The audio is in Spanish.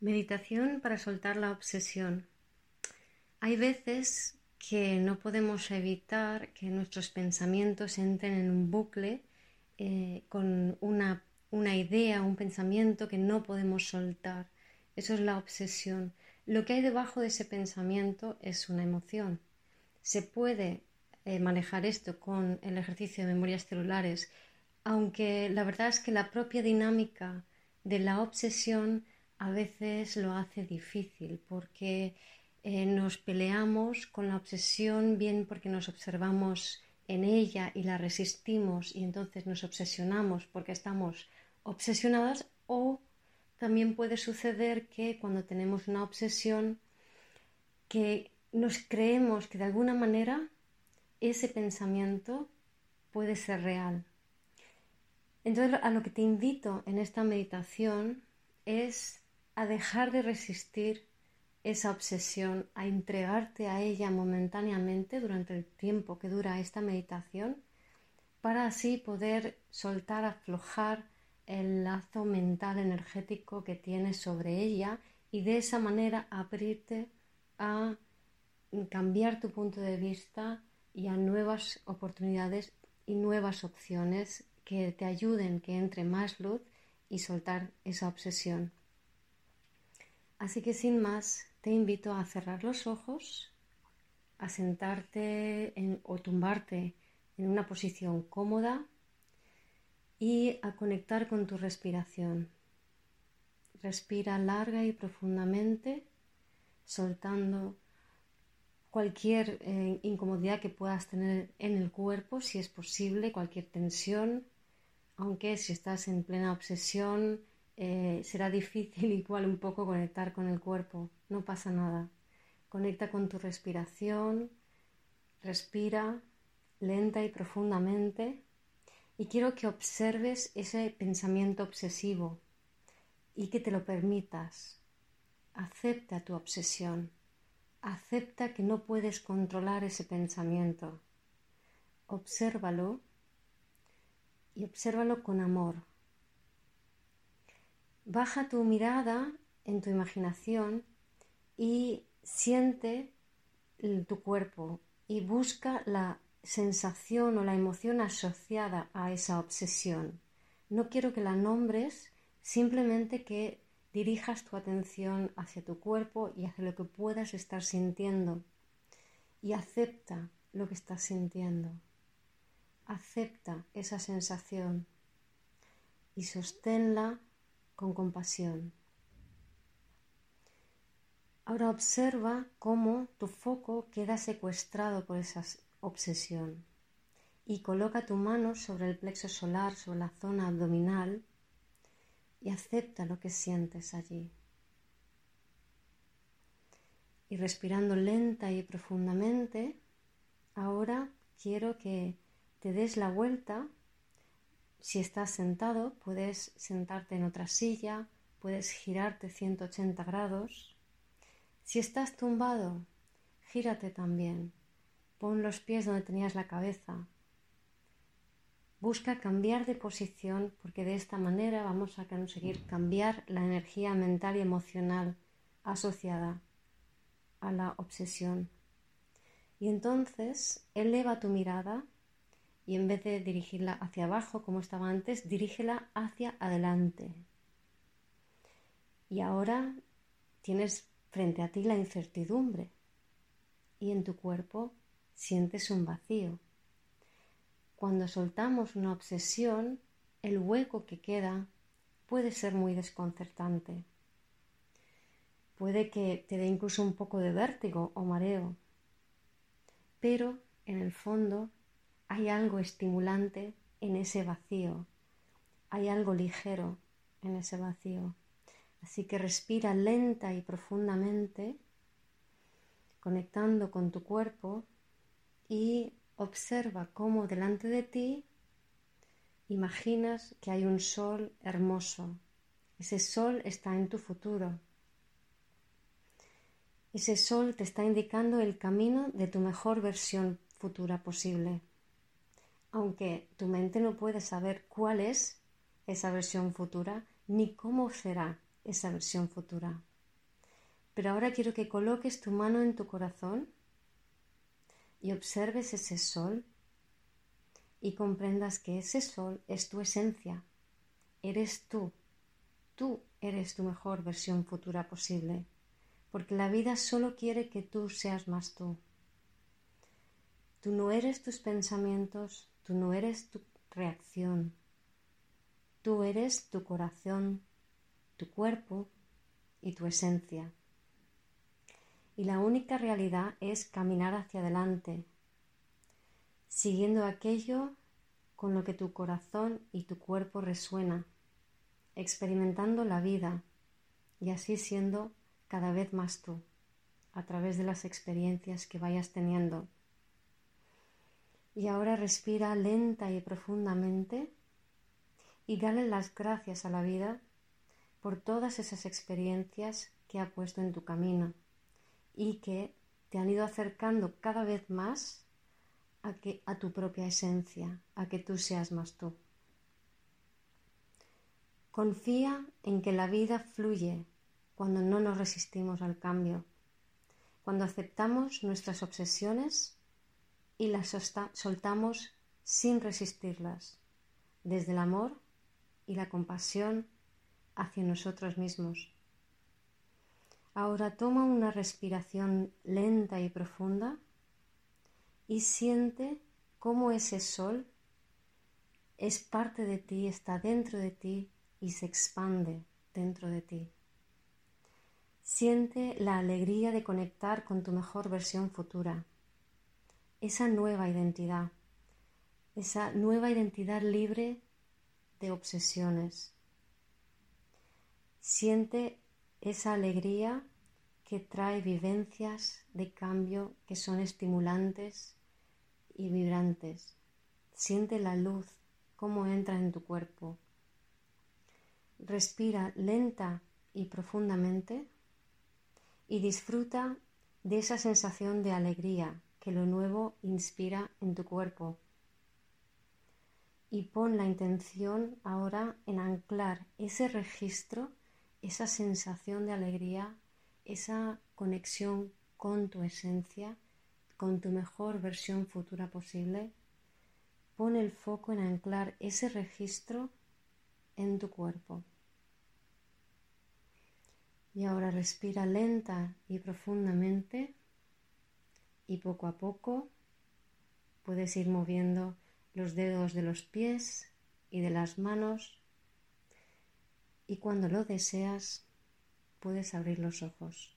Meditación para soltar la obsesión. Hay veces que no podemos evitar que nuestros pensamientos entren en un bucle eh, con una, idea, un pensamiento que no podemos soltar. Eso es la obsesión. Lo que hay debajo de ese pensamiento es una emoción. Se puede eh, manejar esto con el ejercicio de memorias celulares, aunque la verdad es que la propia dinámica de la obsesión a veces lo hace difícil porque eh, nos peleamos con la obsesión bien porque nos observamos en ella y la resistimos y entonces nos obsesionamos porque estamos obsesionadas o también puede suceder que cuando tenemos una obsesión que nos creemos que de alguna manera ese pensamiento puede ser real. Entonces a lo que te invito en esta meditación es a dejar de resistir esa obsesión, a entregarte a ella momentáneamente durante el tiempo que dura esta meditación, para así poder soltar, aflojar el lazo mental energético que tienes sobre ella y de esa manera abrirte a cambiar tu punto de vista y a nuevas oportunidades y nuevas opciones que te ayuden que entre más luz y soltar esa obsesión. Así que sin más, te invito a cerrar los ojos, a sentarte o tumbarte en una posición cómoda y a conectar con tu respiración. Respira larga y profundamente, soltando cualquier eh, incomodidad que puedas tener en el cuerpo, si es posible, cualquier tensión, aunque si estás en plena obsesión, eh, será difícil igual un poco conectar con el cuerpo, no pasa nada. Conecta con tu respiración, respira lenta y profundamente y quiero que observes ese pensamiento obsesivo y que te lo permitas. Acepta tu obsesión, acepta que no puedes controlar ese pensamiento. Obsérvalo y obsérvalo con amor Baja tu mirada en tu imaginación y siente tu cuerpo y busca la sensación o la emoción asociada a esa obsesión. No quiero que la nombres, simplemente que dirijas tu atención hacia tu cuerpo y hacia lo que puedas estar sintiendo. Y acepta lo que estás sintiendo. Acepta esa sensación y sosténla con compasión. Ahora observa cómo tu foco queda secuestrado por esa obsesión y coloca tu mano sobre el plexo solar, sobre la zona abdominal y acepta lo que sientes allí. Y respirando lenta y profundamente, ahora quiero que te des la vuelta si estás sentado, puedes sentarte en otra silla, puedes girarte 180 grados. Si estás tumbado, gírate también. Pon los pies donde tenías la cabeza. Busca cambiar de posición porque de esta manera vamos a conseguir cambiar la energía mental y emocional asociada a la obsesión. Y entonces eleva tu mirada y en vez de dirigirla hacia abajo como estaba antes, dirígela hacia adelante. Y ahora tienes frente a ti la incertidumbre y en tu cuerpo sientes un vacío. Cuando soltamos una obsesión, el hueco que queda puede ser muy desconcertante. Puede que te dé incluso un poco de vértigo o mareo, pero en el fondo hay algo estimulante en ese vacío, hay algo ligero en ese vacío. Así que respira lenta y profundamente, conectando con tu cuerpo y observa cómo delante de ti imaginas que hay un sol hermoso. Ese sol está en tu futuro. Ese sol te está indicando el camino de tu mejor versión futura posible aunque tu mente no puede saber cuál es esa versión futura ni cómo será esa versión futura. Pero ahora quiero que coloques tu mano en tu corazón y observes ese sol y comprendas que ese sol es tu esencia, eres tú, tú eres tu mejor versión futura posible, porque la vida solo quiere que tú seas más tú. Tú no eres tus pensamientos, tú no eres tu reacción, tú eres tu corazón, tu cuerpo y tu esencia. Y la única realidad es caminar hacia adelante, siguiendo aquello con lo que tu corazón y tu cuerpo resuena, experimentando la vida y así siendo cada vez más tú, a través de las experiencias que vayas teniendo. Y ahora respira lenta y profundamente y dale las gracias a la vida por todas esas experiencias que ha puesto en tu camino y que te han ido acercando cada vez más a, a tu propia esencia, a que tú seas más tú. Confía en que la vida fluye cuando no nos resistimos al cambio, cuando aceptamos nuestras obsesiones y las soltamos sin resistirlas, desde el amor y la compasión hacia nosotros mismos. Ahora toma una respiración lenta y profunda y siente cómo ese sol es parte de ti, está dentro de ti y se expande dentro de ti. Siente la alegría de conectar con tu mejor versión futura, esa nueva identidad, esa nueva identidad libre de obsesiones. Siente esa alegría que trae vivencias de cambio que son estimulantes y vibrantes. Siente la luz, cómo entra en tu cuerpo. Respira lenta y profundamente y disfruta de esa sensación de alegría que lo nuevo inspira en tu cuerpo. Y pon la intención ahora en anclar ese registro, esa sensación de alegría, esa conexión con tu esencia con tu mejor versión futura posible, pon el foco en anclar ese registro en tu cuerpo. Y ahora respira lenta y profundamente y poco a poco puedes ir moviendo los dedos de los pies y de las manos y cuando lo deseas puedes abrir los ojos.